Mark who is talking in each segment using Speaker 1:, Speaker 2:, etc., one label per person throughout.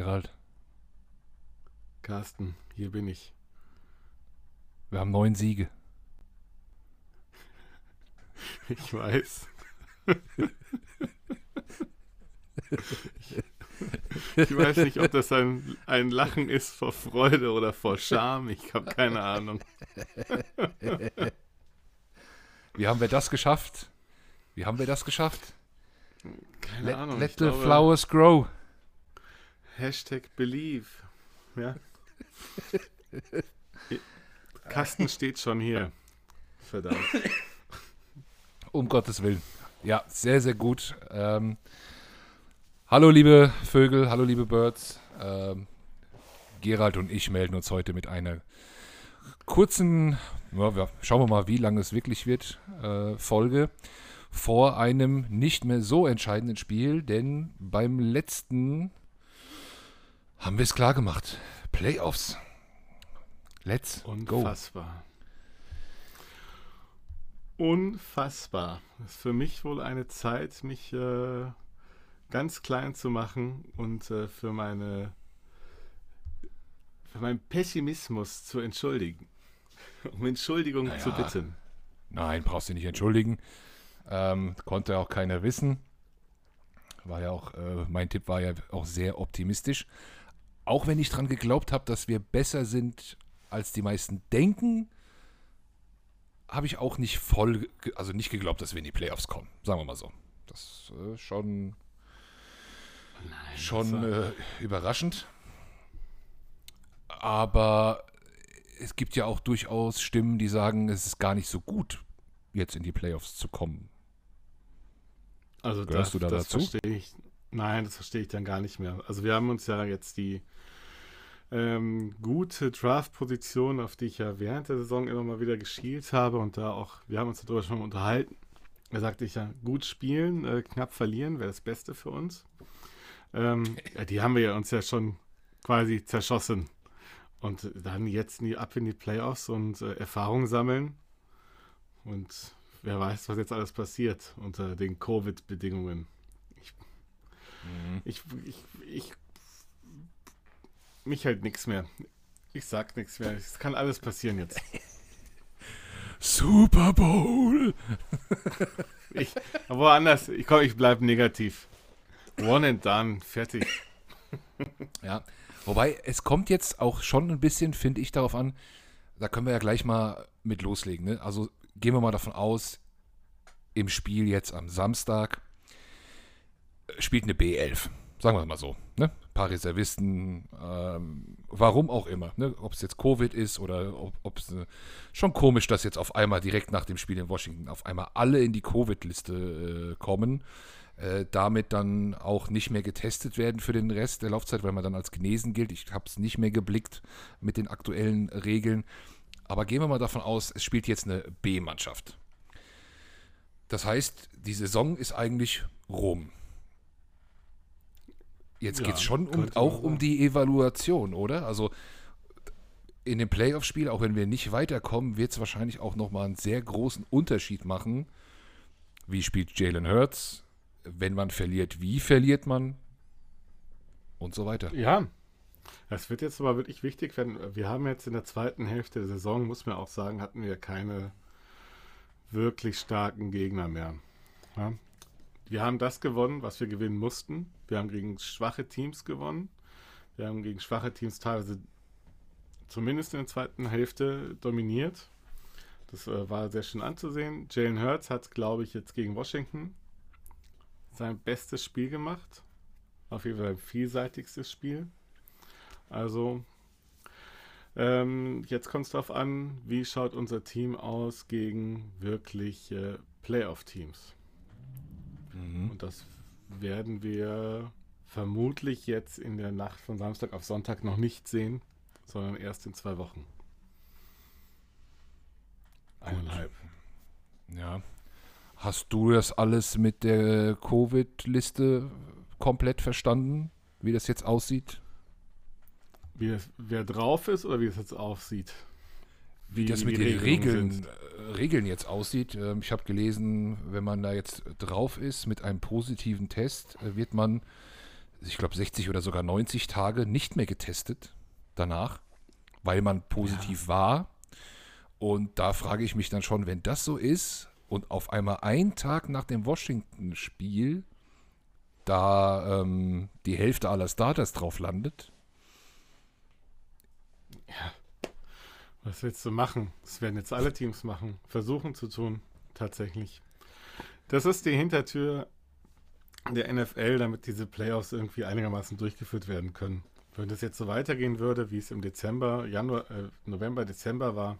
Speaker 1: Gerald.
Speaker 2: Carsten, hier bin ich.
Speaker 1: Wir haben neun Siege.
Speaker 2: Ich weiß. Ich weiß nicht, ob das ein, ein Lachen ist vor Freude oder vor Scham. Ich habe keine Ahnung.
Speaker 1: Wie haben wir das geschafft? Wie haben wir das geschafft?
Speaker 2: Keine
Speaker 1: Let,
Speaker 2: Ahnung.
Speaker 1: let the
Speaker 2: glaube,
Speaker 1: flowers grow.
Speaker 2: Hashtag Believe. Ja. Carsten steht schon hier. Verdammt.
Speaker 1: Um Gottes Willen. Ja, sehr, sehr gut. Ähm, hallo, liebe Vögel, hallo, liebe Birds. Ähm, Gerald und ich melden uns heute mit einer kurzen, ja, schauen wir mal, wie lange es wirklich wird, äh, Folge vor einem nicht mehr so entscheidenden Spiel, denn beim letzten haben wir es klar gemacht. Playoffs. Let's go.
Speaker 2: Unfassbar. Unfassbar. Das ist für mich wohl eine Zeit, mich äh, ganz klein zu machen und äh, für meine für meinen Pessimismus zu entschuldigen. Um Entschuldigung
Speaker 1: Naja.
Speaker 2: zu bitten.
Speaker 1: Nein, brauchst du nicht entschuldigen. Ähm, konnte auch keiner wissen. War ja auch, äh, mein Tipp war ja auch sehr optimistisch. Auch wenn ich dran geglaubt habe, dass wir besser sind, als die meisten denken, habe ich auch nicht voll, also nicht geglaubt, dass wir in die Playoffs kommen. Sagen wir mal so. Das äh, schon, schon
Speaker 2: das war-
Speaker 1: äh, überraschend. Aber es gibt ja auch durchaus Stimmen, die sagen, es ist gar nicht so gut, jetzt in die Playoffs zu kommen.
Speaker 2: Also
Speaker 1: Gehörst
Speaker 2: das,
Speaker 1: du da
Speaker 2: das
Speaker 1: dazu?
Speaker 2: verstehe ich. Nein, das verstehe ich dann gar nicht mehr. Also wir haben uns ja jetzt die ähm, gute Draft-Position, auf die ich ja während der Saison immer mal wieder geschielt habe und da auch, wir haben uns darüber schon mal unterhalten. Da sagte ich ja, gut spielen, äh, knapp verlieren wäre das Beste für uns. Ähm, ja, die haben wir ja uns ja schon quasi zerschossen. Und dann jetzt nie ab in die Playoffs und äh, Erfahrung sammeln. Und wer weiß, was jetzt alles passiert unter den Covid-Bedingungen. Ich, ich, ich, mich halt nichts mehr. Ich sag nichts mehr. Es kann alles passieren jetzt.
Speaker 1: Super Bowl!
Speaker 2: Ich, aber woanders, ich komm, ich bleib negativ. One and done, fertig.
Speaker 1: Ja, wobei es kommt jetzt auch schon ein bisschen, finde ich, darauf an, da können wir ja gleich mal mit loslegen. Ne? Also gehen wir mal davon aus, im Spiel jetzt am Samstag spielt eine B11. Sagen wir mal so. Ne? Ein paar Reservisten, ähm, warum auch immer. Ne? Ob es jetzt Covid ist oder ob es äh, schon komisch, dass jetzt auf einmal direkt nach dem Spiel in Washington auf einmal alle in die Covid-Liste äh, kommen äh, damit dann auch nicht mehr getestet werden für den Rest der Laufzeit, weil man dann als genesen gilt. Ich habe es nicht mehr geblickt mit den aktuellen Regeln. Aber gehen wir mal davon aus, es spielt jetzt eine B-Mannschaft. Das heißt, die Saison ist eigentlich rum. Jetzt
Speaker 2: Ja,
Speaker 1: geht es schon um, auch um
Speaker 2: sagen.
Speaker 1: die Evaluation, oder? Also in dem Playoff-Spiel, auch wenn wir nicht weiterkommen, wird es wahrscheinlich auch nochmal einen sehr großen Unterschied machen. Wie spielt Jalen Hurts? Wenn man verliert, wie verliert man? Und so weiter.
Speaker 2: Ja, das wird jetzt aber wirklich wichtig werden. Wir haben jetzt in der zweiten Hälfte der Saison, muss man auch sagen, hatten wir keine wirklich starken Gegner mehr. Ja? Wir haben das gewonnen, was wir gewinnen mussten. Wir haben gegen schwache Teams gewonnen. Wir haben gegen schwache Teams teilweise zumindest in der zweiten Hälfte dominiert. Das äh, war sehr schön anzusehen. Jalen Hurts hat, glaube ich, jetzt gegen Washington sein bestes Spiel gemacht. Auf jeden Fall ein vielseitigstes Spiel. Also, ähm, jetzt kommt es darauf an, wie schaut unser Team aus gegen wirklich äh, Playoff-Teams.
Speaker 1: Mhm.
Speaker 2: Und das werden wir vermutlich jetzt in der Nacht von Samstag auf Sonntag noch nicht sehen, sondern erst in zwei Wochen. Eineinhalb.
Speaker 1: Ja. Hast du das alles mit der Covid-Liste komplett verstanden, wie das jetzt aussieht?
Speaker 2: Wie das, wer drauf ist oder wie es jetzt aussieht?
Speaker 1: Wie das mit den Regeln, äh, Regeln jetzt aussieht. Ähm, ich habe gelesen, wenn man da jetzt drauf ist mit einem positiven Test, äh, wird man ich glaube, 60 oder sogar 90 Tage nicht mehr getestet danach, weil man positiv ja. war. Und da frage ich mich dann schon, wenn das so ist und auf einmal einen Tag nach dem Washington-Spiel da ähm, die Hälfte aller Starters drauf landet.
Speaker 2: Was willst du machen? Das werden jetzt alle Teams machen. Versuchen zu tun, tatsächlich. Das ist die Hintertür der NFL, damit diese Playoffs irgendwie einigermaßen durchgeführt werden können. Wenn das jetzt so weitergehen würde, wie es im Dezember, Januar, äh, November, Dezember war,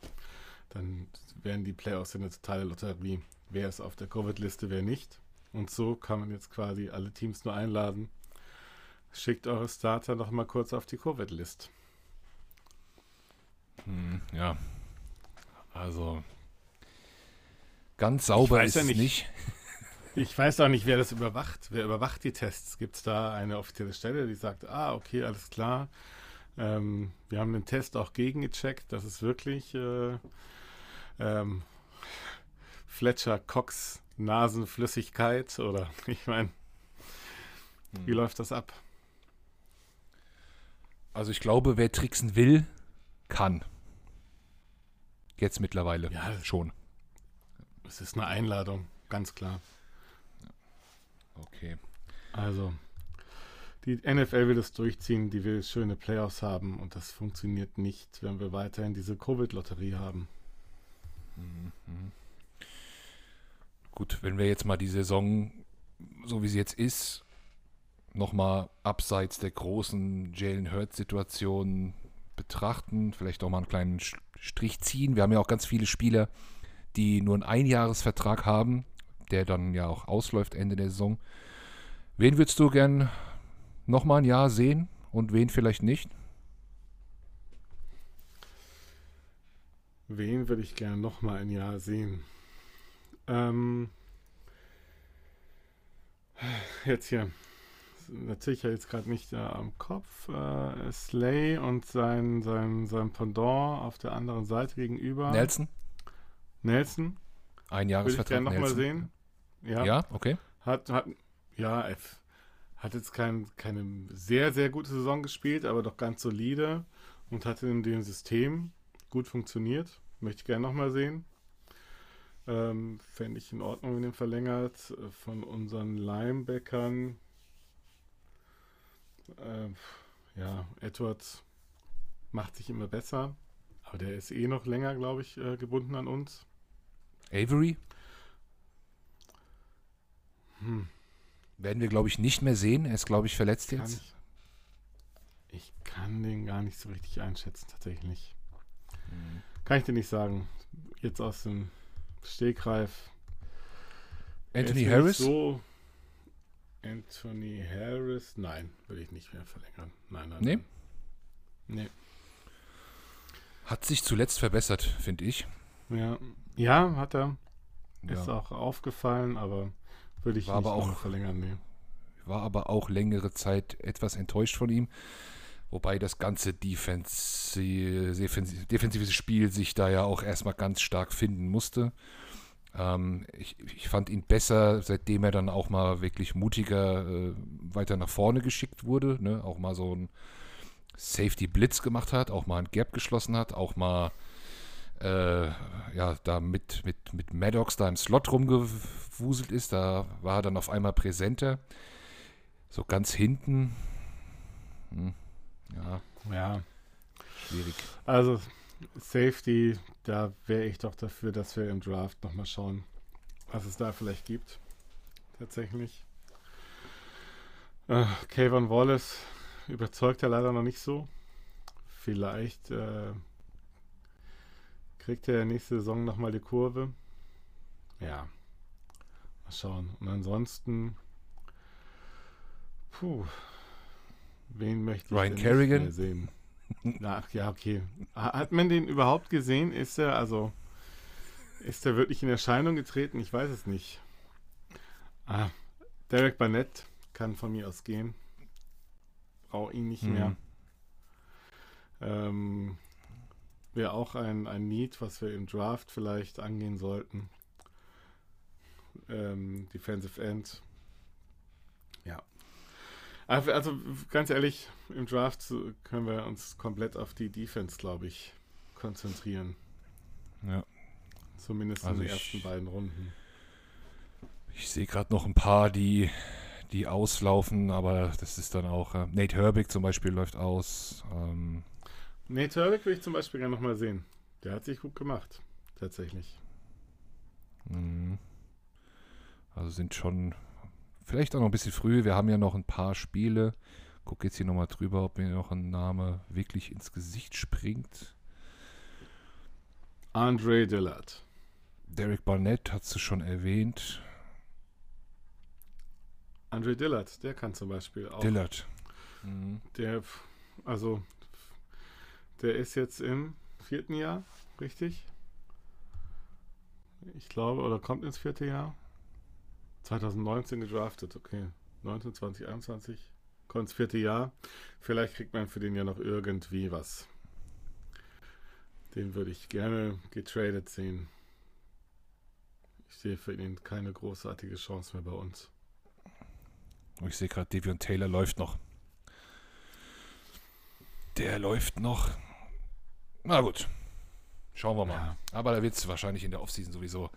Speaker 2: dann wären die Playoffs eine totale Lotterie. Wer ist auf der Covid-Liste, wer nicht. Und so kann man jetzt quasi alle Teams nur einladen. Schickt eure Starter noch mal kurz auf die Covid-List.
Speaker 1: Hm, ja. Also ganz sauber ist ja nicht. nicht.
Speaker 2: Ich weiß auch nicht, wer das überwacht. Wer überwacht die Tests? Gibt es da eine offizielle Stelle, die sagt, ah, okay, alles klar. Ähm, wir haben den Test auch gegengecheckt. Das ist wirklich äh, ähm, Fletcher Cox Nasenflüssigkeit oder ich meine, hm. wie läuft das ab?
Speaker 1: Also ich glaube, wer tricksen will, kann. Jetzt mittlerweile ja, schon.
Speaker 2: Es ist eine Einladung, ganz klar.
Speaker 1: Okay.
Speaker 2: Also, die NFL will das durchziehen, die will schöne Playoffs haben und das funktioniert nicht, wenn wir weiterhin diese Covid-Lotterie haben. Mhm.
Speaker 1: Gut, wenn wir jetzt mal die Saison, so wie sie jetzt ist, nochmal abseits der großen Jalen Hurts-Situation betrachten, vielleicht auch mal einen kleinen Strich ziehen. Wir haben ja auch ganz viele Spieler, die nur einen Einjahresvertrag haben, der dann ja auch ausläuft Ende der Saison. Wen würdest du gern noch mal ein Jahr sehen und wen vielleicht nicht?
Speaker 2: Wen würde ich gerne noch mal ein Jahr sehen? Ähm, jetzt hier. Natürlich jetzt gerade nicht äh, am Kopf. Äh, Slay und sein, sein, sein Pendant auf der anderen Seite gegenüber.
Speaker 1: Nelson?
Speaker 2: Nelson.
Speaker 1: Ein Jahresvertrag.
Speaker 2: Würde ich gerne nochmal sehen.
Speaker 1: Ja. ja, okay.
Speaker 2: Hat, hat, ja, F. Hat jetzt kein, keine sehr, sehr gute Saison gespielt, aber doch ganz solide und hat in dem System gut funktioniert. Möchte ich gerne nochmal sehen. Ähm, Fände ich in Ordnung, wenn den verlängert. Von unseren Linebackern. Äh, ja, Edwards macht sich immer besser. Aber der ist eh noch länger, glaube ich, äh, gebunden an uns.
Speaker 1: Avery? Hm. Werden wir, glaube ich, nicht mehr sehen. Er ist, glaube ich, verletzt jetzt.
Speaker 2: Ich, ich, kann den gar nicht so richtig einschätzen, tatsächlich. Hm. Kann ich dir nicht sagen. Jetzt aus dem Stegreif.
Speaker 1: Anthony Harris?
Speaker 2: So Anthony Harris? Nein, würde ich nicht mehr verlängern. Nein, nein.
Speaker 1: Nee?
Speaker 2: Nee.
Speaker 1: Hat sich zuletzt verbessert, finde ich.
Speaker 2: Ja. ja, hat er. Ist ja. auch aufgefallen, aber würde ich
Speaker 1: war nicht aber auch,
Speaker 2: verlängern, nee.
Speaker 1: War aber auch längere Zeit etwas enttäuscht von ihm. Wobei das ganze defensive, defensive Spiel sich da ja auch erstmal ganz stark finden musste. Ähm, ich, ich, fand ihn besser, seitdem er dann auch mal wirklich mutiger äh, weiter nach vorne geschickt wurde. Ne? Auch mal so ein Safety Blitz gemacht hat, auch mal ein Gap geschlossen hat, auch mal äh, ja, da mit, mit, mit Maddox da im Slot rumgewuselt ist. Da war er dann auf einmal präsenter. So ganz hinten. Hm, ja.
Speaker 2: Ja. Schwierig. Also Safety, da wäre ich doch dafür, dass wir im Draft nochmal schauen, was es da vielleicht gibt. Tatsächlich. Äh, Kayvon Wallace überzeugt er leider noch nicht so. Vielleicht äh, Kriegt er nächste Saison nochmal die Kurve? Ja. Mal schauen. Und ansonsten. Puh. Wen möchte ich
Speaker 1: Ryan Kerrigan
Speaker 2: sehen? Ach ja, okay. Hat man den überhaupt gesehen? Ist er also. Ist er wirklich in Erscheinung getreten? Ich weiß es nicht. Ah, Derek Barnett kann von mir aus gehen. Brauche ihn nicht mhm. mehr. Ähm, wäre auch ein, ein Need, was wir im Draft vielleicht angehen sollten. Ähm, Defensive End. Also ganz ehrlich, im Draft können wir uns komplett auf die Defense, glaube ich, konzentrieren.
Speaker 1: Ja.
Speaker 2: Zumindest also in den ersten beiden Runden.
Speaker 1: Ich sehe gerade noch ein paar, die, die auslaufen, aber das ist dann auch. Äh, Nate Herbig zum Beispiel läuft aus. Ähm,
Speaker 2: Nate Herbig will ich zum Beispiel gerne nochmal sehen. Der hat sich gut gemacht, tatsächlich.
Speaker 1: Mhm. Also sind schon vielleicht auch noch ein bisschen früh. Wir haben ja noch ein paar Spiele. Guck jetzt hier nochmal drüber, ob mir noch ein Name wirklich ins Gesicht springt.
Speaker 2: Andre Dillard.
Speaker 1: Derek Barnett hast du schon erwähnt.
Speaker 2: Andre Dillard, der kann zum Beispiel auch.
Speaker 1: Dillard.
Speaker 2: Mhm. Der, also, der ist jetzt im vierten Jahr, richtig? Ich glaube, oder kommt ins vierte Jahr. 2019 gedraftet, okay. 19, 20, 21. Kommt ins vierte Jahr. Vielleicht kriegt man für den ja noch irgendwie was. Den würde ich gerne getradet sehen. Ich sehe für ihn keine großartige Chance mehr bei uns.
Speaker 1: Oh, ich sehe gerade, Devion Taylor läuft noch. Der läuft noch. Na gut. Schauen wir mal. Ja. Aber da wird es wahrscheinlich in der Offseason sowieso.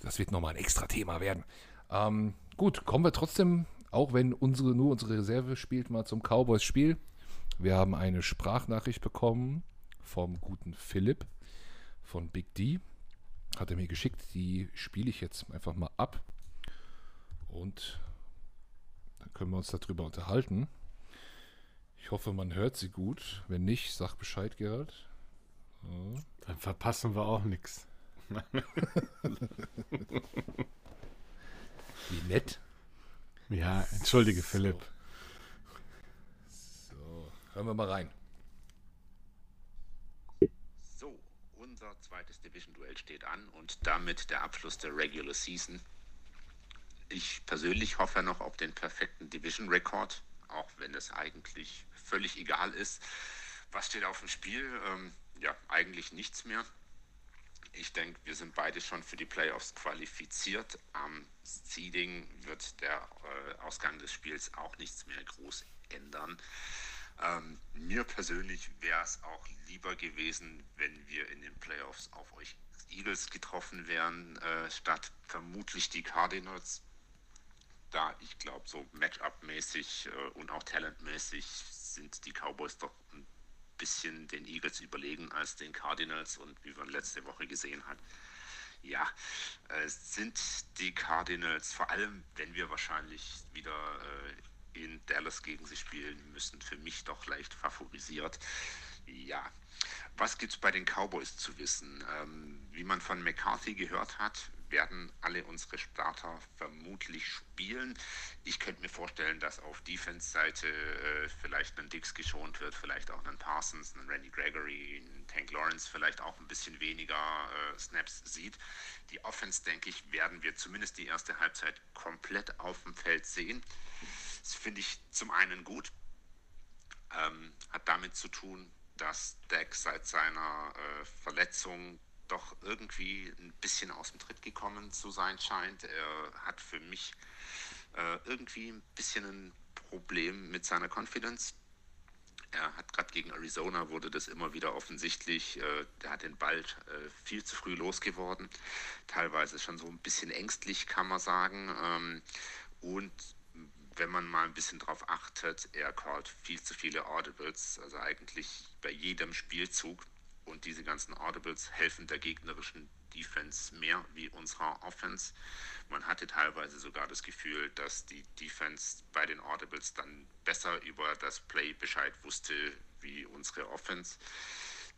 Speaker 1: Das wird nochmal ein extra Thema werden. Ähm, gut, kommen wir trotzdem, auch wenn unsere, nur unsere Reserve spielt, mal zum Cowboys-Spiel. Wir haben eine Sprachnachricht bekommen vom guten Philipp von Big D. Hat er mir geschickt. Die spiele ich jetzt einfach mal ab. Und dann können wir uns darüber unterhalten. Ich hoffe, man hört sie gut. Wenn nicht, sag Bescheid, Gerald.
Speaker 2: So. Dann verpassen wir auch nichts.
Speaker 1: Wie nett.
Speaker 2: Ja, entschuldige, Philipp.
Speaker 1: So, hören wir mal rein.
Speaker 3: So, unser zweites Division-Duell steht an und damit der Abschluss der Regular Season. Ich persönlich hoffe noch auf den perfekten Division-Rekord, auch wenn es eigentlich völlig egal ist. Was steht auf dem Spiel? Ähm, ja, eigentlich nichts mehr. Ich denke, wir sind beide schon für die Playoffs qualifiziert. Am Seeding wird der äh, Ausgang des Spiels auch nichts mehr groß ändern. Ähm, mir persönlich wäre es auch lieber gewesen, wenn wir in den Playoffs auf euch Eagles getroffen wären, äh, statt vermutlich die Cardinals. Da ich glaube, so Matchup-mäßig äh, und auch talentmäßig sind die Cowboys doch ein bisschen den Eagles überlegen als den Cardinals und wie man letzte Woche gesehen hat, ja, äh, sind die Cardinals, vor allem wenn wir wahrscheinlich wieder äh, in Dallas gegen sie spielen müssen, für mich doch leicht favorisiert. Ja, was gibt es bei den Cowboys zu wissen? Ähm, wie man von McCarthy gehört hat, werden alle unsere Starter vermutlich spielen. Ich könnte mir vorstellen, dass auf Defense-Seite äh, vielleicht ein Dix geschont wird, vielleicht auch ein Parsons, ein Randy Gregory, ein Tank Lawrence vielleicht auch ein bisschen weniger äh, Snaps sieht. Die Offense, denke ich, werden wir zumindest die erste Halbzeit komplett auf dem Feld sehen. Das finde ich zum einen gut. Ähm, hat damit zu tun, dass Dak seit seiner äh, Verletzung doch irgendwie ein bisschen aus dem Tritt gekommen zu sein scheint. Er hat für mich äh, irgendwie ein bisschen ein Problem mit seiner Confidence. Er hat gerade gegen Arizona wurde das immer wieder offensichtlich. Äh, der hat den Ball äh, viel zu früh losgeworden. Teilweise schon so ein bisschen ängstlich, kann man sagen. Ähm, und wenn man mal ein bisschen drauf achtet, er callt viel zu viele Audibles, also eigentlich bei jedem Spielzug und diese ganzen Audibles helfen der gegnerischen Defense mehr wie unserer Offense. Man hatte teilweise sogar das Gefühl, dass die Defense bei den Audibles dann besser über das Play Bescheid wusste wie unsere Offense.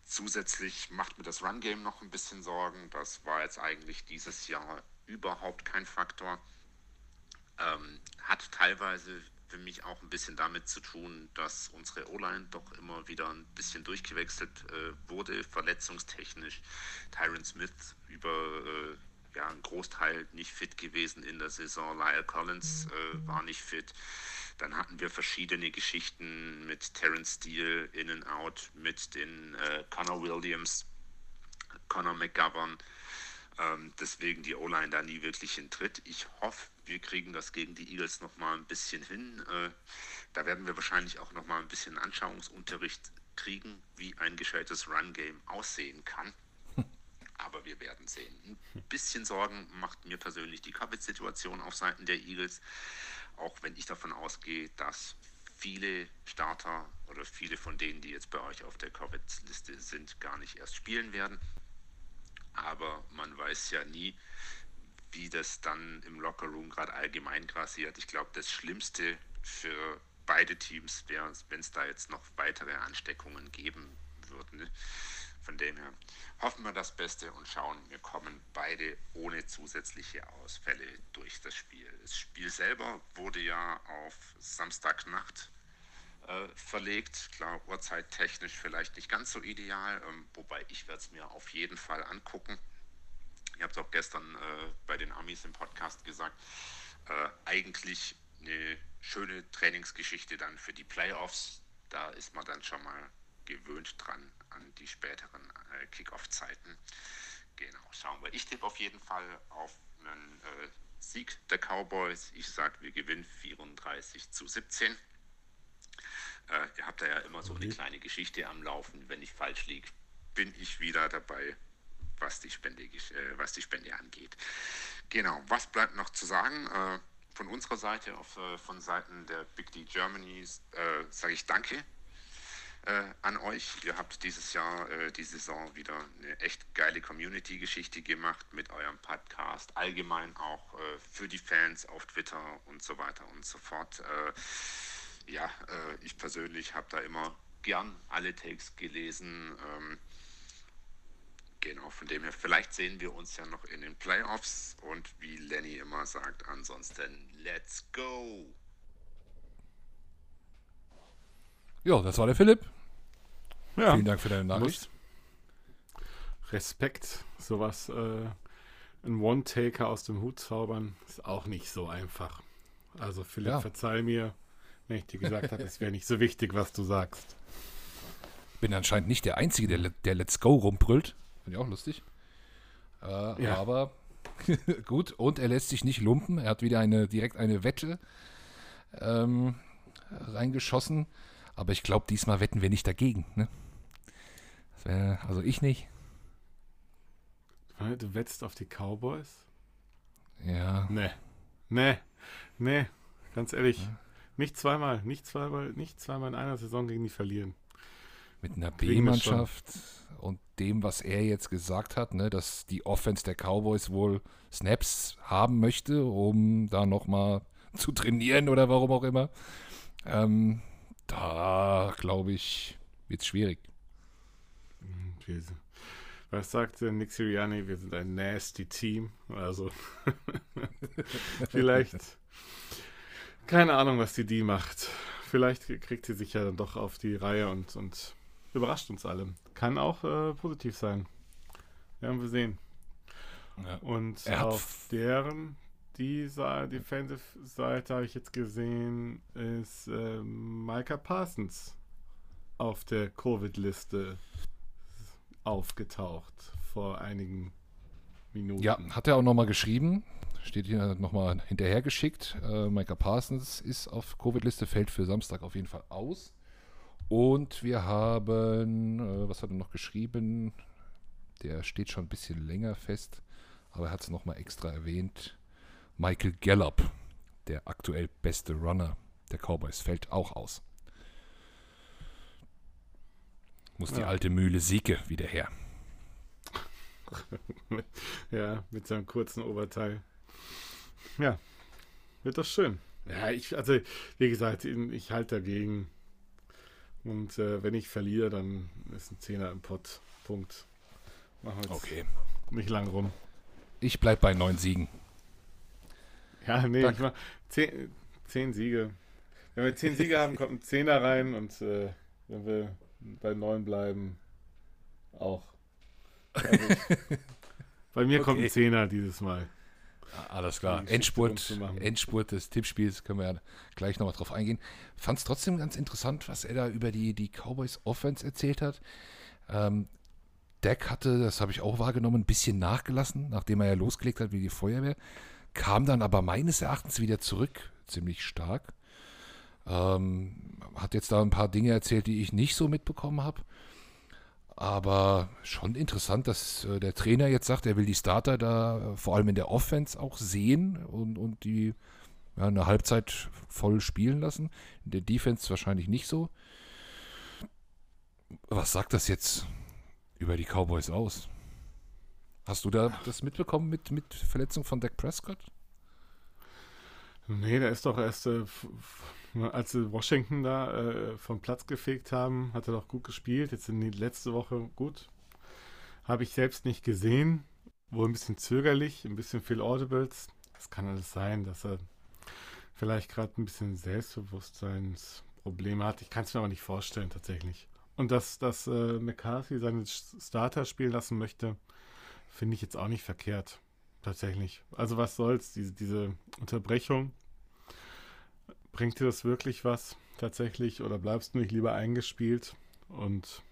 Speaker 3: Zusätzlich macht mir das Run Game noch ein bisschen Sorgen. Das war jetzt eigentlich dieses Jahr überhaupt kein Faktor. Ähm, hat teilweise für mich auch ein bisschen damit zu tun, dass unsere O-Line doch immer wieder ein bisschen durchgewechselt äh, wurde, verletzungstechnisch. Tyron Smith über äh, ja, einen Großteil nicht fit gewesen in der Saison. Lyle Collins äh, war nicht fit. Dann hatten wir verschiedene Geschichten mit Terence Steele in and out, mit den äh, Connor Williams, Connor McGovern. Ähm, deswegen die O-Line da nie wirklich hintritt. Ich hoffe, wir kriegen das gegen die Eagles nochmal ein bisschen hin. Äh, da werden wir wahrscheinlich auch nochmal ein bisschen Anschauungsunterricht kriegen, wie ein gescheites Run-Game aussehen kann. Aber wir werden sehen. Ein bisschen Sorgen macht mir persönlich die Covet-Situation auf Seiten der Eagles. Auch wenn ich davon ausgehe, dass viele Starter oder viele von denen, die jetzt bei euch auf der Covet-Liste sind, gar nicht erst spielen werden. Aber man weiß ja nie, wie das dann im Lockerroom gerade allgemein grassiert. Ich glaube, das Schlimmste für beide Teams wäre, wenn es da jetzt noch weitere Ansteckungen geben würde. Ne? Von dem her hoffen wir das Beste und schauen, wir kommen beide ohne zusätzliche Ausfälle durch das Spiel. Das Spiel selber wurde ja auf Samstagnacht äh, verlegt. Klar, uhrzeittechnisch vielleicht nicht ganz so ideal, ähm, wobei ich werde es mir auf jeden Fall angucken. Ich habe es auch gestern äh, bei den Amis im Podcast gesagt. Äh, eigentlich eine schöne Trainingsgeschichte dann für die Playoffs. Da ist man dann schon mal gewöhnt dran an die späteren äh, Kickoff-Zeiten. Genau, schauen wir. Ich tippe auf jeden Fall auf einen äh, Sieg der Cowboys. Ich sage, wir gewinnen 34 zu 17. Äh, ihr habt da ja immer so eine kleine Geschichte am Laufen. Wenn ich falsch liege, bin ich wieder dabei, was die Spende, äh, was die Spende angeht. Genau, was bleibt noch zu sagen? Äh, von unserer Seite, auf, äh, von Seiten der Big D Germany, äh, sage ich Danke äh, an euch. Ihr habt dieses Jahr, äh, die Saison wieder eine echt geile Community-Geschichte gemacht mit eurem Podcast. Allgemein auch äh, für die Fans auf Twitter und so weiter und so fort. Äh, ja, äh, ich persönlich habe da immer gern alle Takes gelesen. Ähm, genau, von dem her, vielleicht sehen wir uns ja noch in den Playoffs und wie Lenny immer sagt, ansonsten let's go!
Speaker 1: Ja, das war der Philipp.
Speaker 2: Ja,
Speaker 1: Vielen Dank für deine Nachricht.
Speaker 2: Respekt, sowas, äh, ein One-Taker aus dem Hut zaubern, ist auch nicht so einfach. Also Philipp,
Speaker 1: Ja.
Speaker 2: verzeih mir, wenn ich dir gesagt habe, es wäre nicht so wichtig, was du sagst.
Speaker 1: Bin anscheinend nicht der Einzige, der, der Let's Go rumbrüllt. Finde ich auch lustig. Äh,
Speaker 2: Ja.
Speaker 1: Aber gut, und er lässt sich nicht lumpen. Er hat wieder eine direkt eine Wette ähm, reingeschossen. Aber ich glaube, diesmal wetten wir nicht dagegen. Ne? Wär, also ich nicht.
Speaker 2: Du wettest auf die Cowboys?
Speaker 1: Ja.
Speaker 2: Nee. Nee. Nee. Ganz ehrlich. Nicht zweimal, nicht zweimal, nicht zweimal in einer Saison gegen die verlieren.
Speaker 1: Mit einer. B-Mannschaft und dem, was er jetzt gesagt hat, ne, dass die Offense der Cowboys wohl Snaps haben möchte, um da nochmal zu trainieren oder warum auch immer. Ähm, da glaube ich, wird es schwierig.
Speaker 2: Sind- Was sagt der Nick Sirianni? Wir sind ein nasty Team. Also vielleicht, keine Ahnung, was die D macht. Vielleicht kriegt sie sich ja dann doch auf die Reihe und, und überrascht uns alle. Kann auch äh, positiv sein. Werden wir sehen.
Speaker 1: Ja.
Speaker 2: Und
Speaker 1: Er
Speaker 2: auf deren dieser Defensive-Seite habe ich jetzt gesehen, ist ähm, Micah Parsons auf der Covid-Liste aufgetaucht vor einigen Minuten.
Speaker 1: Ja, hat er auch nochmal geschrieben. Steht hier nochmal hinterhergeschickt. Äh, Micah Parsons ist auf Covid-Liste, fällt für Samstag auf jeden Fall aus. Und wir haben, äh, was hat er noch geschrieben? Der steht schon ein bisschen länger fest, aber er hat es nochmal extra erwähnt. Michael Gallup, der aktuell beste Runner der Cowboys, fällt auch aus. Muss die
Speaker 2: Ja.
Speaker 1: alte Mühle Sieke wieder her.
Speaker 2: Ja, mit seinem kurzen Oberteil. Ja, wird doch schön. Ja, ich, also, wie gesagt, ich halte dagegen. Und äh, wenn ich verliere, dann ist ein Zehner im Pott. Punkt. Machen wir
Speaker 1: Okay.
Speaker 2: nicht lang rum.
Speaker 1: Ich bleib bei neun Siegen.
Speaker 2: Ja, nee,
Speaker 1: Danke.
Speaker 2: ich mach zehn, zehn Siege. Wenn wir zehn Siege haben, kommt ein Zehner rein und äh, wenn wir bei neun bleiben, auch. Bei mir kommt
Speaker 1: Okay.
Speaker 2: ein Zehner dieses Mal.
Speaker 1: Ah, Alles klar. Endspurt. Endspurt des Tippspiels können wir ja gleich nochmal drauf eingehen. Fand es trotzdem ganz interessant, was er da über die, die Cowboys Offense erzählt hat. Ähm, Deck hatte, das habe ich auch wahrgenommen, ein bisschen nachgelassen, nachdem er ja losgelegt hat wie die Feuerwehr. Kam dann aber meines Erachtens wieder zurück, ziemlich stark. Ähm, hat jetzt da ein paar Dinge erzählt, die ich nicht so mitbekommen habe. Aber schon interessant, dass äh, der Trainer jetzt sagt, er will die Starter da äh, vor allem in der Offense auch sehen und, und die ja, eine Halbzeit voll spielen lassen. In der Defense wahrscheinlich nicht so. Was sagt das jetzt über die Cowboys aus? Hast du da das mitbekommen mit, mit Verletzung von Dak Prescott?
Speaker 2: Nee, der ist doch erst, äh, als sie Washington da äh, vom Platz gefegt haben, hat er doch gut gespielt. Jetzt in die letzte Woche gut. Habe ich selbst nicht gesehen. Wohl ein bisschen zögerlich, ein bisschen viel Audibles. Das kann alles sein, dass er vielleicht gerade ein bisschen Selbstbewusstseinsprobleme hat. Ich kann es mir aber nicht vorstellen, tatsächlich. Und dass, dass äh, McCarthy seine Starter spielen lassen möchte, finde ich jetzt auch nicht verkehrt. Tatsächlich. Also was soll's, diese, diese Unterbrechung. Bringt dir das wirklich was tatsächlich oder bleibst du nicht lieber eingespielt und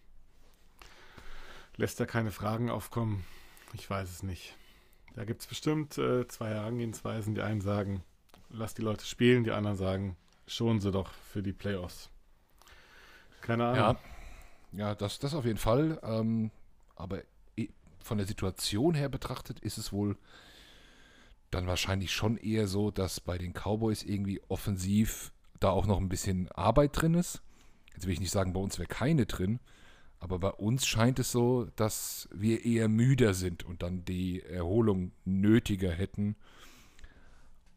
Speaker 2: lässt da keine Fragen aufkommen? Ich weiß es nicht. Da gibt es bestimmt äh, zwei Herangehensweisen. Die einen sagen, lass die Leute spielen, die anderen sagen, schonen sie doch für die Playoffs. Keine Ahnung.
Speaker 1: Ja, ja das, das auf jeden Fall. Ähm, aber von der Situation her betrachtet ist es wohl dann wahrscheinlich schon eher so, dass bei den Cowboys irgendwie offensiv da auch noch ein bisschen Arbeit drin ist. Jetzt will ich nicht sagen, bei uns wäre keine drin, aber bei uns scheint es so, dass wir eher müder sind und dann die Erholung nötiger hätten,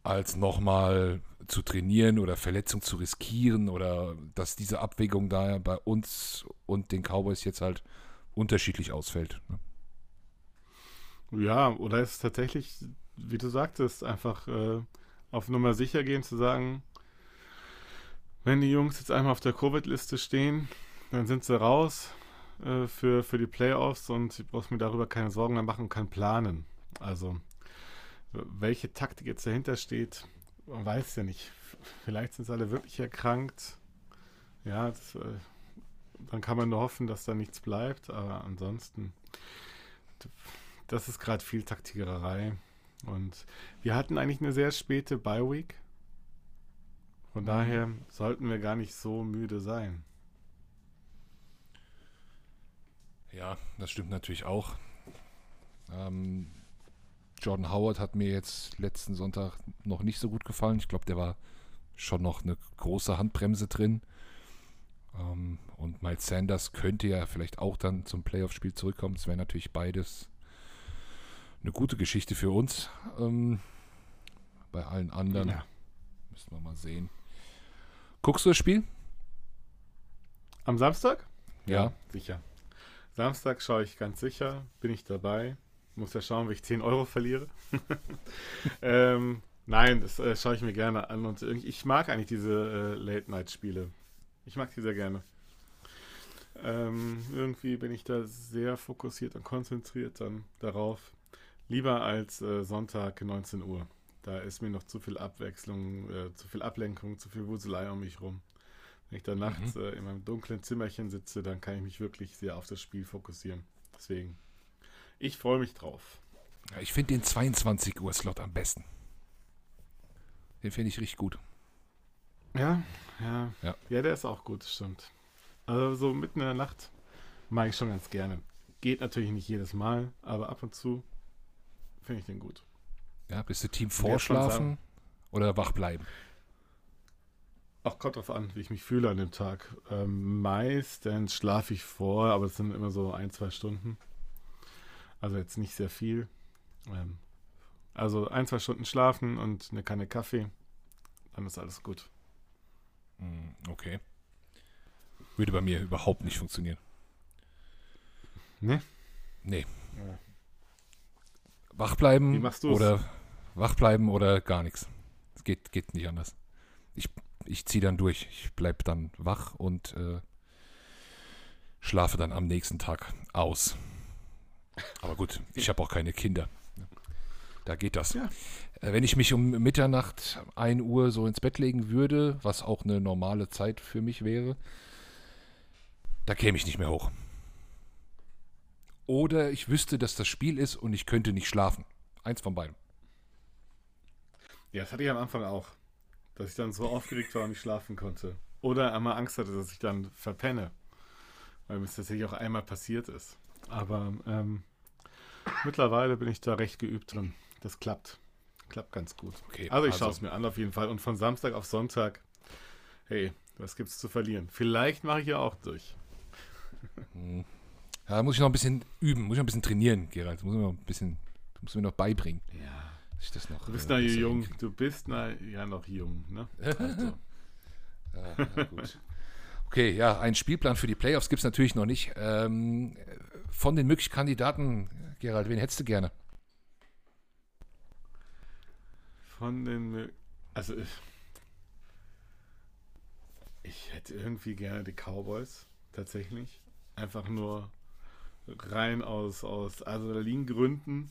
Speaker 1: als nochmal zu trainieren oder Verletzung zu riskieren oder dass diese Abwägung da bei uns und den Cowboys jetzt halt unterschiedlich ausfällt. Ne?
Speaker 2: Ja, oder ist es tatsächlich, wie du sagtest, einfach äh, auf Nummer sicher gehen, zu sagen, wenn die Jungs jetzt einmal auf der Covid-Liste stehen, dann sind sie raus äh, für, für die Playoffs und ich brauche mir darüber keine Sorgen mehr machen und kann planen. Also, welche Taktik jetzt dahinter steht, man weiß ja nicht. Vielleicht sind sie alle wirklich erkrankt. Ja, das, äh, dann kann man nur hoffen, dass da nichts bleibt, aber ansonsten das ist gerade viel Taktikiererei. Und wir hatten eigentlich eine sehr späte Bye-Week. Von mhm. daher sollten wir gar nicht so müde sein.
Speaker 1: Ja, das stimmt natürlich auch. Ähm, Jordan Howard hat mir jetzt letzten Sonntag noch nicht so gut gefallen. Ich glaube, der war schon noch eine große Handbremse drin. Ähm, und Miles Sanders könnte ja vielleicht auch dann zum Playoff-Spiel zurückkommen. Es wäre natürlich beides eine gute Geschichte für uns. Ähm, bei allen anderen ja. müssen wir mal sehen. Guckst du das Spiel?
Speaker 2: Am Samstag?
Speaker 1: Ja. ja.
Speaker 2: Sicher. Samstag schaue ich ganz sicher, bin ich dabei. Muss ja schauen, wie ich 10 Euro verliere. ähm, nein, das äh, schaue ich mir gerne an. Und ich mag eigentlich diese äh, Late-Night-Spiele. Ich mag die sehr gerne. Ähm, irgendwie bin ich da sehr fokussiert und konzentriert dann darauf, Lieber als äh, Sonntag 19 Uhr. Da ist mir noch zu viel Abwechslung, äh, zu viel Ablenkung, zu viel Wuselei um mich rum. Wenn ich da nachts mhm. äh, in meinem dunklen Zimmerchen sitze, dann kann ich mich wirklich sehr auf das Spiel fokussieren. Deswegen, ich freue mich drauf.
Speaker 1: Ja, ich finde den 22 Uhr Slot am besten. Den finde ich richtig gut.
Speaker 2: Ja, ja, ja. Ja, der ist auch gut, stimmt. Also so mitten in der Nacht mag ich schon ganz gerne. Geht natürlich nicht jedes Mal, aber ab und zu Finde ich den gut.
Speaker 1: Ja, bist du Team Vorschlafen oder wach bleiben?
Speaker 2: Ach, kommt drauf an, wie ich mich fühle an dem Tag. Ähm, meistens schlafe ich vor, aber es sind immer so ein, zwei Stunden. Also jetzt nicht sehr viel. Ähm, also ein, zwei Stunden schlafen und eine Kanne Kaffee, dann ist alles gut.
Speaker 1: Hm, okay. Würde bei mir überhaupt nicht funktionieren.
Speaker 2: Ne?
Speaker 1: Nee. Ja wach bleiben oder wach bleiben oder gar nichts. Es geht, geht nicht anders. Ich, ich ziehe dann durch. Ich bleibe dann wach und äh, schlafe dann am nächsten Tag aus. Aber gut, ich habe auch keine Kinder. Da geht das. Ja. Äh, wenn ich mich um Mitternacht, 1 Uhr so ins Bett legen würde, was auch eine normale Zeit für mich wäre, da käme ich nicht mehr hoch. Oder ich wüsste, dass das Spiel ist und ich könnte nicht schlafen. Eins von beiden.
Speaker 2: Ja, das hatte ich am Anfang auch. Dass ich dann so aufgeregt war und nicht schlafen konnte. Oder einmal Angst hatte, dass ich dann verpenne. Weil mir das tatsächlich auch einmal passiert ist. Aber ähm, mittlerweile bin ich da recht geübt drin. Das klappt. Klappt ganz gut.
Speaker 1: Okay,
Speaker 2: also ich
Speaker 1: also-
Speaker 2: schaue es mir an auf jeden Fall. Und von Samstag auf Sonntag, hey, was gibt's zu verlieren? Vielleicht mache ich ja auch durch.
Speaker 1: Ja, da muss ich noch ein bisschen üben, muss ich noch ein bisschen trainieren, Gerald. Muss ich noch ein bisschen, muss mir noch beibringen.
Speaker 2: Ja.
Speaker 1: Ich das noch,
Speaker 2: Du bist
Speaker 1: äh,
Speaker 2: noch jung.
Speaker 1: hinkriege.
Speaker 2: Du bist na, ja noch jung, ne? Also,
Speaker 1: Ja, na gut. Okay, ja, einen Spielplan für die Playoffs gibt es natürlich noch nicht. Ähm, von den möglichen Kandidaten, Gerald, wen hättest du gerne?
Speaker 2: von den. Also ich, ich hätte irgendwie gerne die Cowboys, tatsächlich. Einfach nur rein aus, aus Adrenalingründen.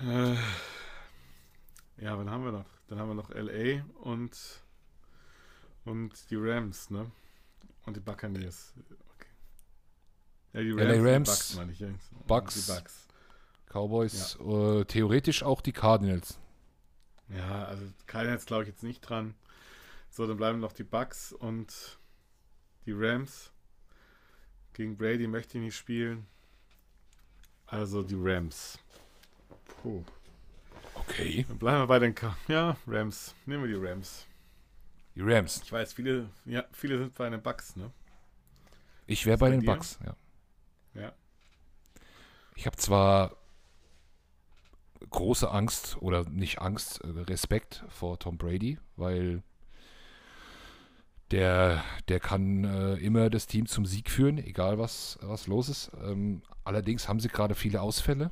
Speaker 2: Äh, ja, wann haben wir noch? Dann haben wir noch LA und, und die Rams, ne? Und die Buccaneers. Okay. Ja, die
Speaker 1: LA
Speaker 2: und die
Speaker 1: Rams,
Speaker 2: Bucks, meine ich. ja.
Speaker 1: Bucks.
Speaker 2: Die Bucks.
Speaker 1: Cowboys, äh, theoretisch auch die Cardinals.
Speaker 2: Ja, also Cardinals glaube ich jetzt nicht dran. So, dann bleiben noch die Bucks und die Rams. Gegen Brady möchte ich nicht spielen. Also die Rams. Puh.
Speaker 1: Okay.
Speaker 2: Dann bleiben wir bei den Ka Ja, Rams. Nehmen wir die Rams.
Speaker 1: Die Rams.
Speaker 2: Ich weiß, viele, ja, viele sind bei den Bucks, ne?
Speaker 1: Ich wäre bei
Speaker 2: bei
Speaker 1: den
Speaker 2: dir?
Speaker 1: Bucks, ja.
Speaker 2: Ja.
Speaker 1: Ich habe zwar große Angst oder nicht Angst, äh, Respekt vor Tom Brady, weil der, der kann äh, immer das Team zum Sieg führen, egal was, was los ist. Ähm, allerdings haben sie gerade viele Ausfälle.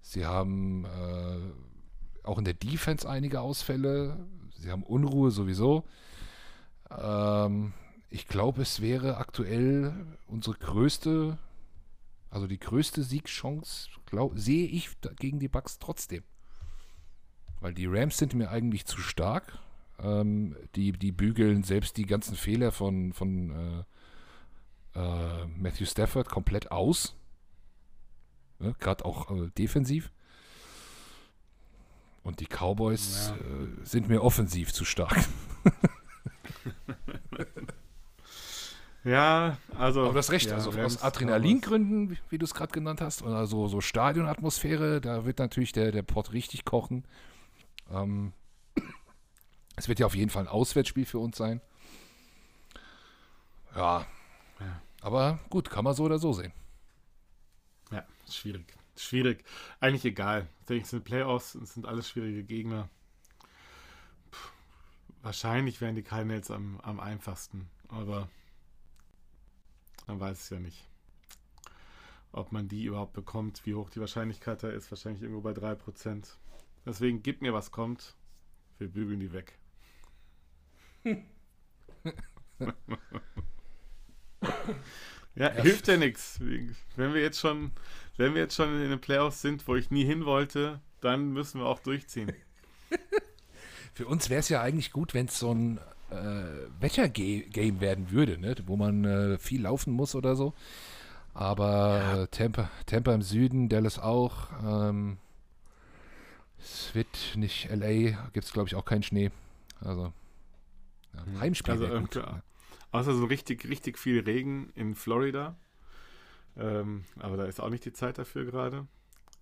Speaker 1: Sie haben äh, auch in der Defense einige Ausfälle. Sie haben Unruhe sowieso. Ähm, ich glaube, es wäre aktuell unsere größte also die größte Siegchance glaub, sehe ich gegen die Bucks trotzdem. Weil die Rams sind mir eigentlich zu stark. Ähm, die, die bügeln selbst die ganzen Fehler von, von äh, äh, Matthew Stafford komplett aus. Ne, Gerade auch äh, defensiv. Und die Cowboys
Speaker 2: Ja.
Speaker 1: äh, sind mir offensiv zu stark.
Speaker 2: Ja, also.
Speaker 1: Aber du hast recht,
Speaker 2: ja,
Speaker 1: also aus Adrenalingründen, wie, wie du es gerade genannt hast, oder so, so Stadionatmosphäre, da wird natürlich der, der Pott richtig kochen. Ähm, es wird ja auf jeden Fall ein Auswärtsspiel für uns sein. Ja.
Speaker 2: Ja.
Speaker 1: Aber gut, kann man so oder so sehen.
Speaker 2: Ja, schwierig. Schwierig. Eigentlich egal. Ich denke, es sind Playoffs, es sind alles schwierige Gegner. Puh, wahrscheinlich wären die Cardinals am, am einfachsten, aber man weiß es ja nicht. Ob man die überhaupt bekommt, wie hoch die Wahrscheinlichkeit da ist, wahrscheinlich irgendwo bei 3%. Deswegen gib mir, was kommt. Wir bügeln die weg. ja, hilft ja nichts. Wenn wir jetzt schon, wenn wir jetzt schon in den Playoffs sind, wo ich nie hin wollte, dann müssen wir auch durchziehen.
Speaker 1: Für uns wäre es ja eigentlich gut, wenn es so ein äh, Wetter-Game werden würde, ne? wo man äh, viel laufen muss oder so. Aber äh, Tampa, Tampa im Süden, Dallas auch. Ähm, es wird nicht LA, gibt es glaube ich auch keinen Schnee. Also ja,
Speaker 2: Hm.
Speaker 1: Heimspiel.
Speaker 2: Also,
Speaker 1: gut.
Speaker 2: irgendwie- Außer so richtig, richtig viel Regen in Florida. Ähm, aber da ist auch nicht die Zeit dafür gerade.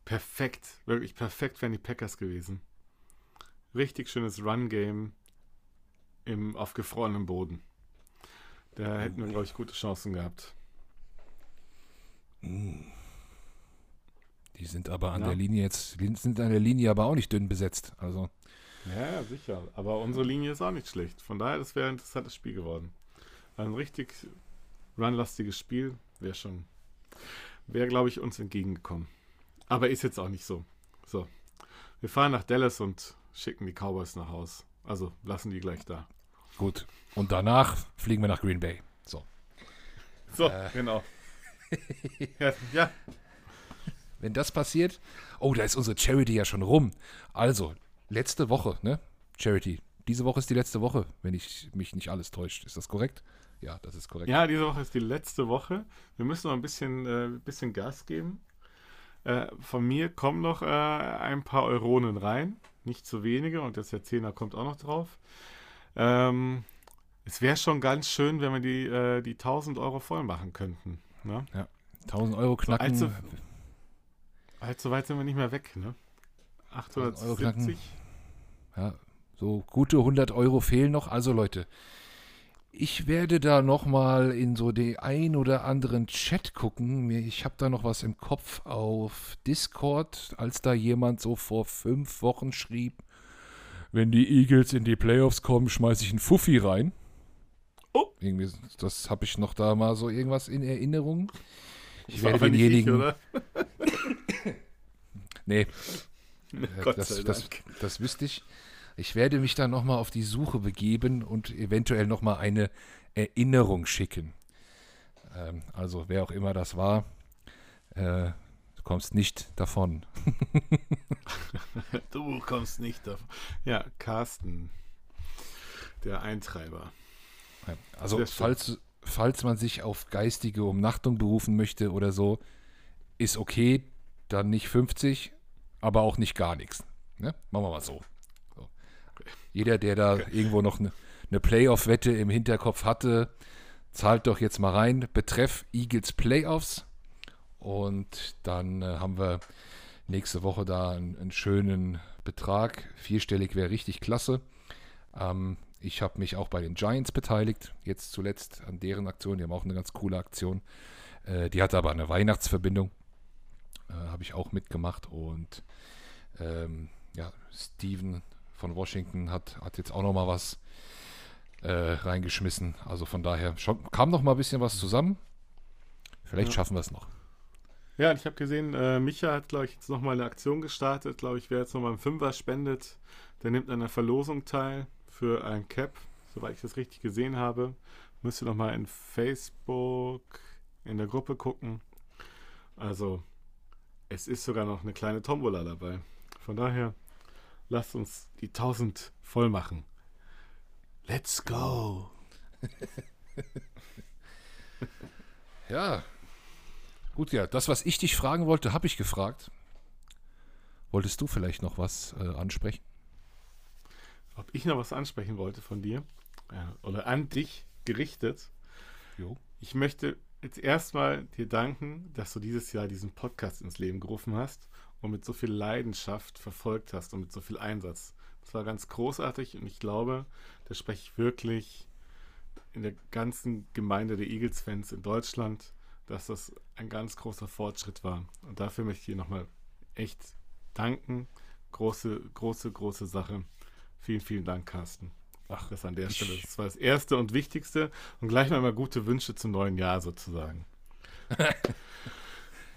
Speaker 2: Perfekt, wirklich perfekt wären die Packers gewesen. Richtig schönes Run-Game auf gefrorenem Boden. Da hätten wir, glaube ich, gute Chancen gehabt.
Speaker 1: Die sind aber an
Speaker 2: Ja.
Speaker 1: der Linie jetzt, sind an der Linie aber auch nicht dünn besetzt. Also
Speaker 2: Ja, sicher. Aber unsere Linie ist auch nicht schlecht. Von daher, das wäre ein interessantes Spiel geworden. Ein richtig runlastiges Spiel wäre schon, wäre, glaube ich, uns entgegengekommen. Aber ist jetzt auch nicht so. So. Wir fahren nach Dallas und schicken die Cowboys nach Haus. Also lassen die gleich da.
Speaker 1: gut. Und danach fliegen wir nach Green Bay. So.
Speaker 2: So,
Speaker 1: Äh.
Speaker 2: genau. ja, ja,
Speaker 1: Wenn das passiert, oh, da ist unsere Charity ja schon rum. Also, letzte Woche, ne? Charity. Diese Woche ist die letzte Woche, wenn ich mich nicht alles täuscht. Ist das korrekt? Ja, das ist korrekt.
Speaker 2: Ja, diese Woche ist die letzte Woche. Wir müssen noch ein bisschen, äh, bisschen Gas geben. Äh, von mir kommen noch äh, ein paar Euronen rein. Nicht zu wenige und das der Zehner kommt auch noch drauf. Ähm, es wäre schon ganz schön, wenn wir die, äh, die 1000 Euro voll machen könnten. Ne?
Speaker 1: Ja, 1000 Euro knacken.
Speaker 2: allzu, allzu weit sind wir nicht mehr weg. Ne? 870.
Speaker 1: Ja, so gute 100 Euro fehlen noch. Also Leute, ich werde da noch mal in so den ein oder anderen Chat gucken. Ich habe da noch was im Kopf auf Discord, als da jemand so vor fünf Wochen schrieb, wenn die Eagles in die Playoffs kommen, schmeiße ich einen Fuffi rein.
Speaker 2: Oh.
Speaker 1: Irgendwie, das habe ich noch da mal so irgendwas in Erinnerung. Ich werde denjenigen.
Speaker 2: ich, oder?
Speaker 1: nee,
Speaker 2: Gott
Speaker 1: das,
Speaker 2: sei
Speaker 1: das,
Speaker 2: Dank.
Speaker 1: das wüsste ich. Ich werde mich dann nochmal auf die Suche begeben und eventuell nochmal eine Erinnerung schicken. Ähm, also wer auch immer das war, äh, du kommst nicht davon.
Speaker 2: Du kommst nicht davon. Ja, Carsten, der Eintreiber.
Speaker 1: Also
Speaker 2: Das
Speaker 1: falls, falls man sich auf geistige Umnachtung berufen möchte oder so, ist okay, dann nicht 50, aber auch nicht gar nichts. Ne? Machen wir mal so. so. Jeder, der da irgendwo noch eine eine Playoff-Wette im Hinterkopf hatte, zahlt doch jetzt mal rein. Betreff Eagles Playoffs. Und dann äh, haben wir nächste Woche da einen, einen schönen Betrag. Vierstellig wäre richtig klasse. Ähm, ich habe mich auch bei den Giants beteiligt, jetzt zuletzt an deren Aktion. Die haben auch eine ganz coole Aktion. Äh, die hatte aber eine Weihnachtsverbindung. Äh, habe ich auch mitgemacht. Und ähm, ja, Steven von Washington hat, hat jetzt auch noch mal was äh, reingeschmissen. Also von daher schon, kam noch mal ein bisschen was zusammen. Vielleicht
Speaker 2: Ja.
Speaker 1: schaffen wir es noch.
Speaker 2: Ja, ich habe gesehen, äh, Micha hat, glaube ich, jetzt nochmal eine Aktion gestartet. Glaube ich, wer jetzt nochmal einen Fünfer spendet, der nimmt an der Verlosung teil für ein Cap, soweit ich das richtig gesehen habe. Müsst ihr nochmal in Facebook in der Gruppe gucken. Also, es ist sogar noch eine kleine Tombola dabei. Von daher, lasst uns die 1000 voll machen. Let's go!
Speaker 1: Ja. Gut, ja, das, was ich dich fragen wollte, habe ich gefragt. Wolltest du vielleicht noch was äh, ansprechen?
Speaker 2: Ob ich noch was ansprechen wollte von dir äh, oder an dich gerichtet.
Speaker 1: Jo.
Speaker 2: Ich möchte jetzt erstmal dir danken, dass du dieses Jahr diesen Podcast ins Leben gerufen hast und mit so viel Leidenschaft verfolgt hast und mit so viel Einsatz. Das war ganz großartig und ich glaube, da spreche ich wirklich in der ganzen Gemeinde der Eagles-Fans in Deutschland, dass das ein ganz großer Fortschritt war. Und dafür möchte ich dir nochmal echt danken. Große, große, große Sache. Vielen, vielen Dank, Carsten. Ach, das an der Stelle. Das war das Erste und Wichtigste. Und gleich mal, mal gute Wünsche zum neuen Jahr sozusagen.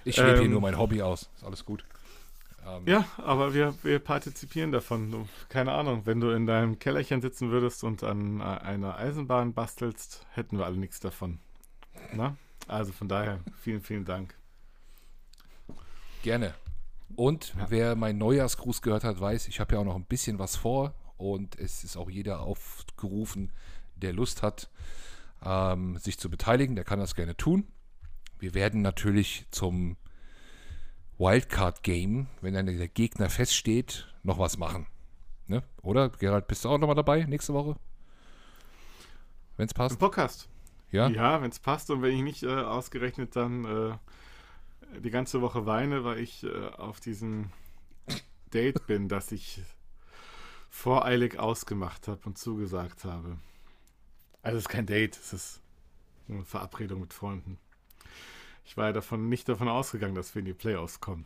Speaker 1: Ich lebe hier
Speaker 2: Ähm,
Speaker 1: nur mein Hobby aus. Ist alles gut. Ähm,
Speaker 2: Ja, aber wir, wir partizipieren davon. Keine Ahnung, wenn du in deinem Kellerchen sitzen würdest und an einer Eisenbahn bastelst, hätten wir alle nichts davon. Na? Also von daher, vielen, vielen Dank.
Speaker 1: Gerne. Und
Speaker 2: Ja.
Speaker 1: wer meinen Neujahrsgruß gehört hat, weiß, ich habe ja auch noch ein bisschen was vor und es ist auch jeder aufgerufen, der Lust hat, ähm, sich zu beteiligen, der kann das gerne tun. Wir werden natürlich zum Wildcard-Game, wenn dann der Gegner feststeht, noch was machen. Ne? Oder, Gerald, bist du auch noch mal dabei nächste Woche? Wenn es
Speaker 2: Im
Speaker 1: passt?
Speaker 2: Podcast.
Speaker 1: Ja?
Speaker 2: Ja, wenn es passt und wenn ich nicht äh, ausgerechnet dann äh, die ganze Woche weine, weil ich äh, auf diesem Date bin, das ich voreilig ausgemacht habe und zugesagt habe. Also es ist kein Date, es ist eine Verabredung mit Freunden. Ich war ja davon nicht davon ausgegangen, dass wir in die Playoffs kommen.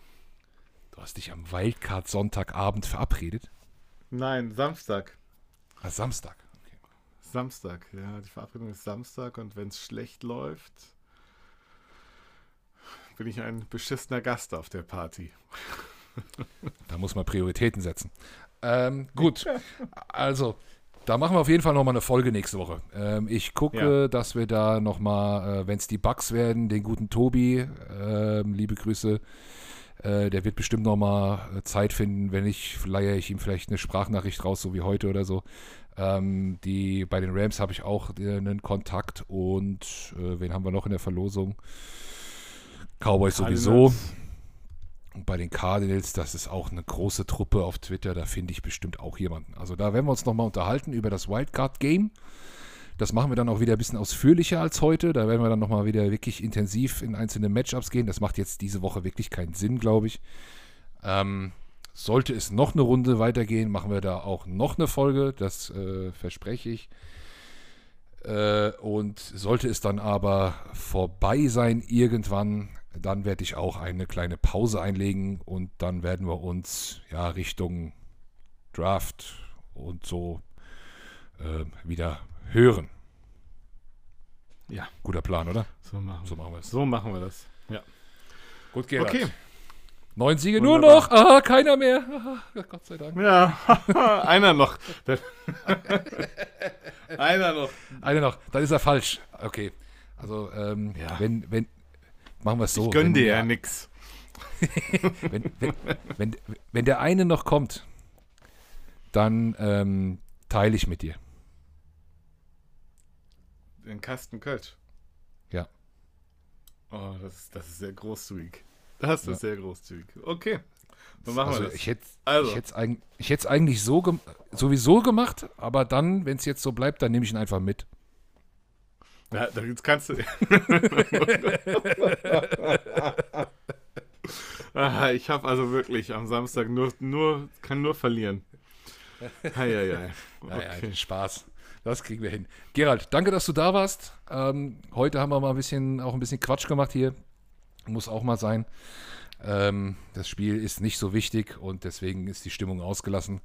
Speaker 1: Du hast dich am Wildcard Sonntagabend verabredet?
Speaker 2: Nein, Samstag.
Speaker 1: Ah, Samstag. Okay.
Speaker 2: Samstag, ja, die Verabredung ist Samstag und wenn es schlecht läuft, bin ich ein beschissener Gast auf der Party.
Speaker 1: Da muss man Prioritäten setzen. Ähm, gut, also da machen wir auf jeden Fall nochmal eine Folge nächste Woche. Ähm, ich gucke,
Speaker 2: Ja.
Speaker 1: dass wir da nochmal, äh, wenn es die Bugs werden, den guten Tobi, ähm, liebe Grüße, äh, der wird bestimmt nochmal Zeit finden. Wenn nicht, leihe ich ihm vielleicht eine Sprachnachricht raus, so wie heute oder so. Ähm, die, bei den Rams habe ich auch äh, einen Kontakt und äh, wen haben wir noch in der Verlosung? Cowboys sowieso. Und bei den Cardinals, das ist auch eine große Truppe auf Twitter, da finde ich bestimmt auch jemanden. Also da werden wir uns nochmal unterhalten über das Wildcard-Game. Das machen wir dann auch wieder ein bisschen ausführlicher als heute. Da werden wir dann nochmal wieder wirklich intensiv in einzelne Matchups gehen. Das macht jetzt diese Woche wirklich keinen Sinn, glaube ich. Ähm, sollte es noch eine Runde weitergehen, machen wir da auch noch eine Folge. Das äh, verspreche ich. Äh, und sollte es dann aber vorbei sein irgendwann, dann werde ich auch eine kleine Pause einlegen und dann werden wir uns ja Richtung Draft und so äh, wieder hören.
Speaker 2: Ja.
Speaker 1: Guter Plan, oder?
Speaker 2: So machen,
Speaker 1: So machen wir es.
Speaker 2: so machen wir das. Ja.
Speaker 1: Gut, Gerhard.
Speaker 2: Okay.
Speaker 1: Neun Siege nur
Speaker 2: Wunderbar.
Speaker 1: noch. Ah, keiner mehr. Ah, Gott sei Dank.
Speaker 2: Ja, einer noch. einer noch.
Speaker 1: Einer noch. Dann ist er falsch. Okay. Also, ähm,
Speaker 2: Ja.
Speaker 1: wenn, wenn, machen wir es so.
Speaker 2: Ich gönn
Speaker 1: wenn
Speaker 2: dir ja nix.
Speaker 1: Wenn, wenn, wenn, wenn der eine noch kommt, dann ähm, teile ich mit dir.
Speaker 2: Den Kasten Kölsch.
Speaker 1: Ja.
Speaker 2: Oh, das, ist- das ist sehr großzügig. Das ist
Speaker 1: Ja.
Speaker 2: sehr großzügig. Okay. Dann machen
Speaker 1: also
Speaker 2: wir das.
Speaker 1: ich hätte
Speaker 2: Also.
Speaker 1: es eigentlich so gem sowieso gemacht, aber dann, wenn es jetzt so bleibt, dann nehme ich ihn einfach mit.
Speaker 2: Ja, jetzt kannst du. ah, ich habe also wirklich am Samstag nur, nur, kann nur verlieren. Heieiei.
Speaker 1: Naja,
Speaker 2: Okay.
Speaker 1: Spaß. Das kriegen wir hin. Gerald, danke, dass du da warst. Ähm, heute haben wir mal ein bisschen, auch ein bisschen Quatsch gemacht hier. Muss auch mal sein. Ähm, das Spiel ist nicht so wichtig und deswegen ist die Stimmung ausgelassen.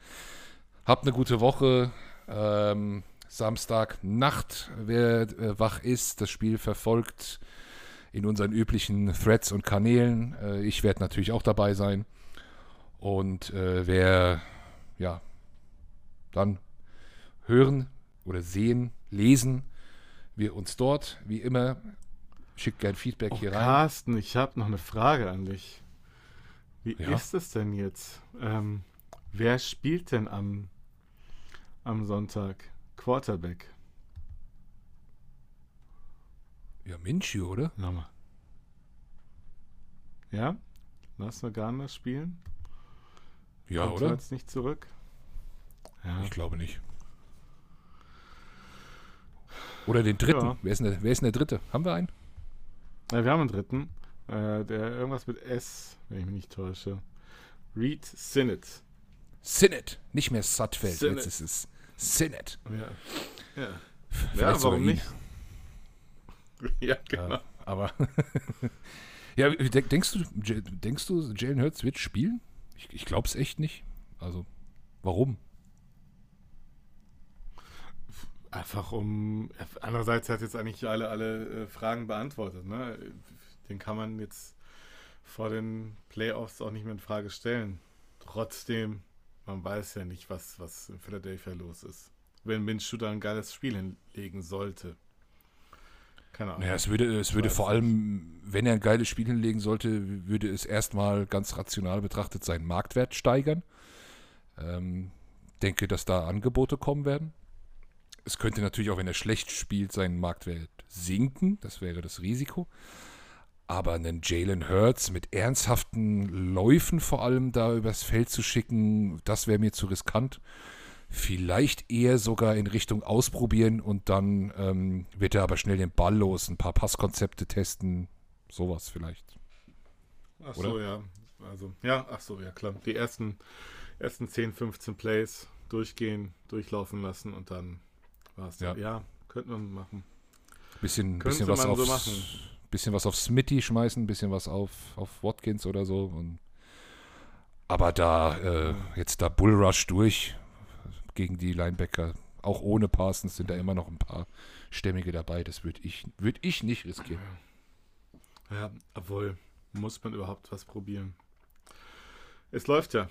Speaker 1: Habt eine gute Woche. Ähm, Samstag Nacht, wer äh, wach ist, das Spiel verfolgt in unseren üblichen Threads und Kanälen. Äh, ich werde natürlich auch dabei sein. Und äh, wer ja dann hören oder sehen, lesen wir uns dort, wie immer. Schickt gern Feedback
Speaker 2: Oh,
Speaker 1: hier rein.
Speaker 2: Carsten, ich habe noch eine Frage an dich. Wie
Speaker 1: Ja?
Speaker 2: ist es denn jetzt? Ähm, wer spielt denn am, am Sonntag Quarterback?
Speaker 1: Ja, Minshew, oder?
Speaker 2: Nochmal. Ja? Lass wir Garner spielen?
Speaker 1: Ja,
Speaker 2: Kommt
Speaker 1: oder?
Speaker 2: jetzt nicht zurück? Ja.
Speaker 1: Ich glaube nicht. Oder den dritten.
Speaker 2: Ja.
Speaker 1: Wer, ist denn der, wer ist denn der dritte? Haben wir einen?
Speaker 2: Ja, wir haben einen dritten. Äh, der irgendwas mit S, wenn ich mich nicht täusche. Reed Sinnett.
Speaker 1: Sinnett. Nicht mehr Sutfeld.
Speaker 2: Sinnett.
Speaker 1: Jetzt ist es Sinnett.
Speaker 2: Ja. Ja,
Speaker 1: Vielleicht
Speaker 2: ja warum nicht? Ja, genau.
Speaker 1: Ja, aber. ja, denk- denkst du, denkst du, Jalen Hurts wird spielen? Ich, ich glaube es echt nicht. Also, warum?
Speaker 2: Einfach um. Andererseits hat jetzt eigentlich alle, alle äh, Fragen beantwortet. Ne? Den kann man jetzt vor den Playoffs auch nicht mehr in Frage stellen. Trotzdem, man weiß ja nicht, was, was in Philadelphia los ist. Wenn Minshew da ein geiles Spiel hinlegen sollte. Keine Ahnung.
Speaker 1: Naja, es würde, es würde vor allem, wenn er ein geiles Spiel hinlegen sollte, würde es erstmal ganz rational betrachtet seinen Marktwert steigern. Ähm, denke, dass da Angebote kommen werden. Es könnte natürlich auch, wenn er schlecht spielt, seinen Marktwert sinken. Das wäre das Risiko. Aber einen Jalen Hurts mit ernsthaften Läufen vor allem da übers Feld zu schicken, das wäre mir zu riskant. Vielleicht eher sogar in Richtung ausprobieren und dann ähm, wird er aber schnell den Ball los, ein paar Passkonzepte testen, sowas vielleicht.
Speaker 2: Ach so, ja. Also, ja, ach so, ja, klar. Die ersten, ersten 10, 15 Plays durchgehen, durchlaufen lassen und dann war's.
Speaker 1: Ja.
Speaker 2: Ja, ja könnte man machen.
Speaker 1: Bisschen,
Speaker 2: Könnte
Speaker 1: bisschen was
Speaker 2: man
Speaker 1: auf
Speaker 2: so machen.
Speaker 1: Bisschen was auf Smitty schmeißen, bisschen was auf, auf Watkins oder so. Und, aber da äh, jetzt da Bullrush durch gegen die Linebacker, auch ohne Parsons sind da immer noch ein paar Stämmige dabei. Das würde ich, würd ich nicht riskieren.
Speaker 2: Ja, obwohl, muss man überhaupt was probieren. Es läuft ja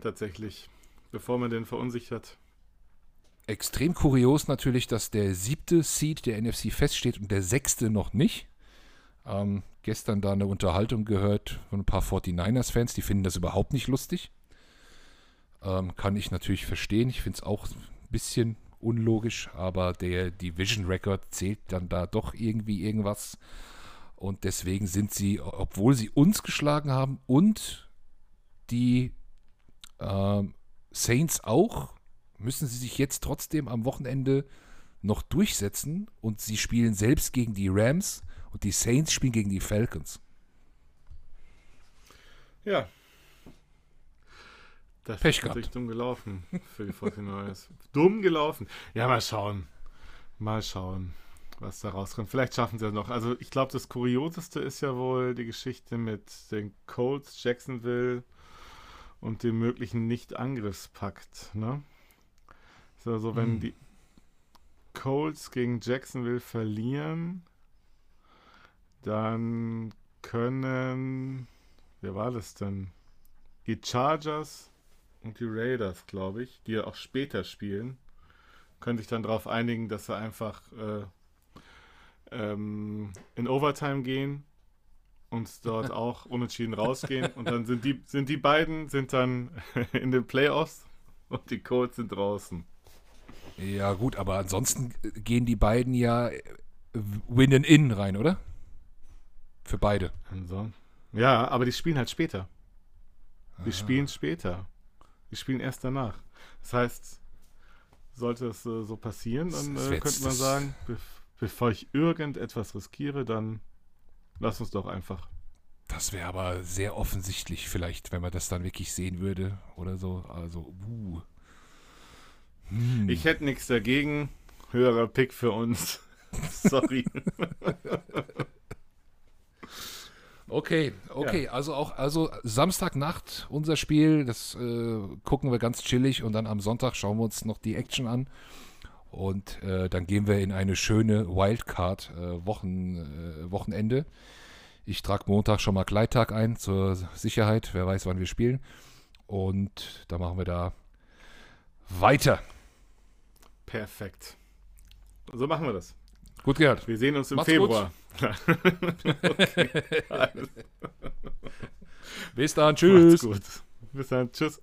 Speaker 2: tatsächlich, bevor man den verunsichert.
Speaker 1: Extrem kurios natürlich, dass der siebte Seed der NFC feststeht und der sechste noch nicht. Ähm, gestern da eine Unterhaltung gehört von ein paar 49ers-Fans, die finden das überhaupt nicht lustig. Ähm, kann ich natürlich verstehen. Ich finde es auch ein bisschen unlogisch, aber der Division Record zählt dann da doch irgendwie irgendwas. Und deswegen sind sie, obwohl sie uns geschlagen haben und die äh, Saints auch, müssen sie sich jetzt trotzdem am Wochenende noch durchsetzen und sie spielen selbst gegen die Rams und die Saints spielen gegen die Falcons.
Speaker 2: Ja.
Speaker 1: Das Pech ist
Speaker 2: natürlich dumm gelaufen für die 49ers. dumm gelaufen. Ja, mal schauen. Mal schauen, was da rauskommt. Vielleicht schaffen sie es noch. Also ich glaube, das Kurioseste ist ja wohl die Geschichte mit den Colts, Jacksonville und dem möglichen Nicht-Angriffspakt. Ne? So, also wenn hm. die Colts gegen Jacksonville verlieren, dann können, wer war das denn? Die Chargers und die Raiders, glaube ich, die ja auch später spielen, können sich dann darauf einigen, dass sie einfach äh, ähm, in Overtime gehen und dort auch unentschieden rausgehen. Und dann sind die, sind die beiden sind dann in den Playoffs und die Colts sind draußen.
Speaker 1: Ja, gut, aber ansonsten gehen die beiden ja Winnen in rein, oder? Für beide.
Speaker 2: Also, ja, aber die spielen halt später. Die ah. spielen später. Die spielen erst danach. Das heißt, sollte es äh, so passieren, dann äh, könnte man sagen, be bevor ich irgendetwas riskiere, dann lass uns doch einfach.
Speaker 1: Das wäre aber sehr offensichtlich, vielleicht, wenn man das dann wirklich sehen würde oder so. Also, uh.
Speaker 2: Hm. Ich hätte nichts dagegen. Höherer Pick für uns. Sorry.
Speaker 1: Okay, okay, ja. also auch also Samstagnacht unser Spiel, das äh, gucken wir ganz chillig und dann am Sonntag schauen wir uns noch die Action an und äh, dann gehen wir in eine schöne Wildcard äh, Wochen, äh, Wochenende. Ich trage Montag schon mal Gleittag ein zur Sicherheit, wer weiß, wann wir spielen und da machen wir da weiter.
Speaker 2: Perfekt. So machen wir das.
Speaker 1: Gut gehört.
Speaker 2: Wir sehen uns im Macht's Februar.
Speaker 1: Bis dann. Tschüss.
Speaker 2: Macht's gut. Bis dann. Tschüss.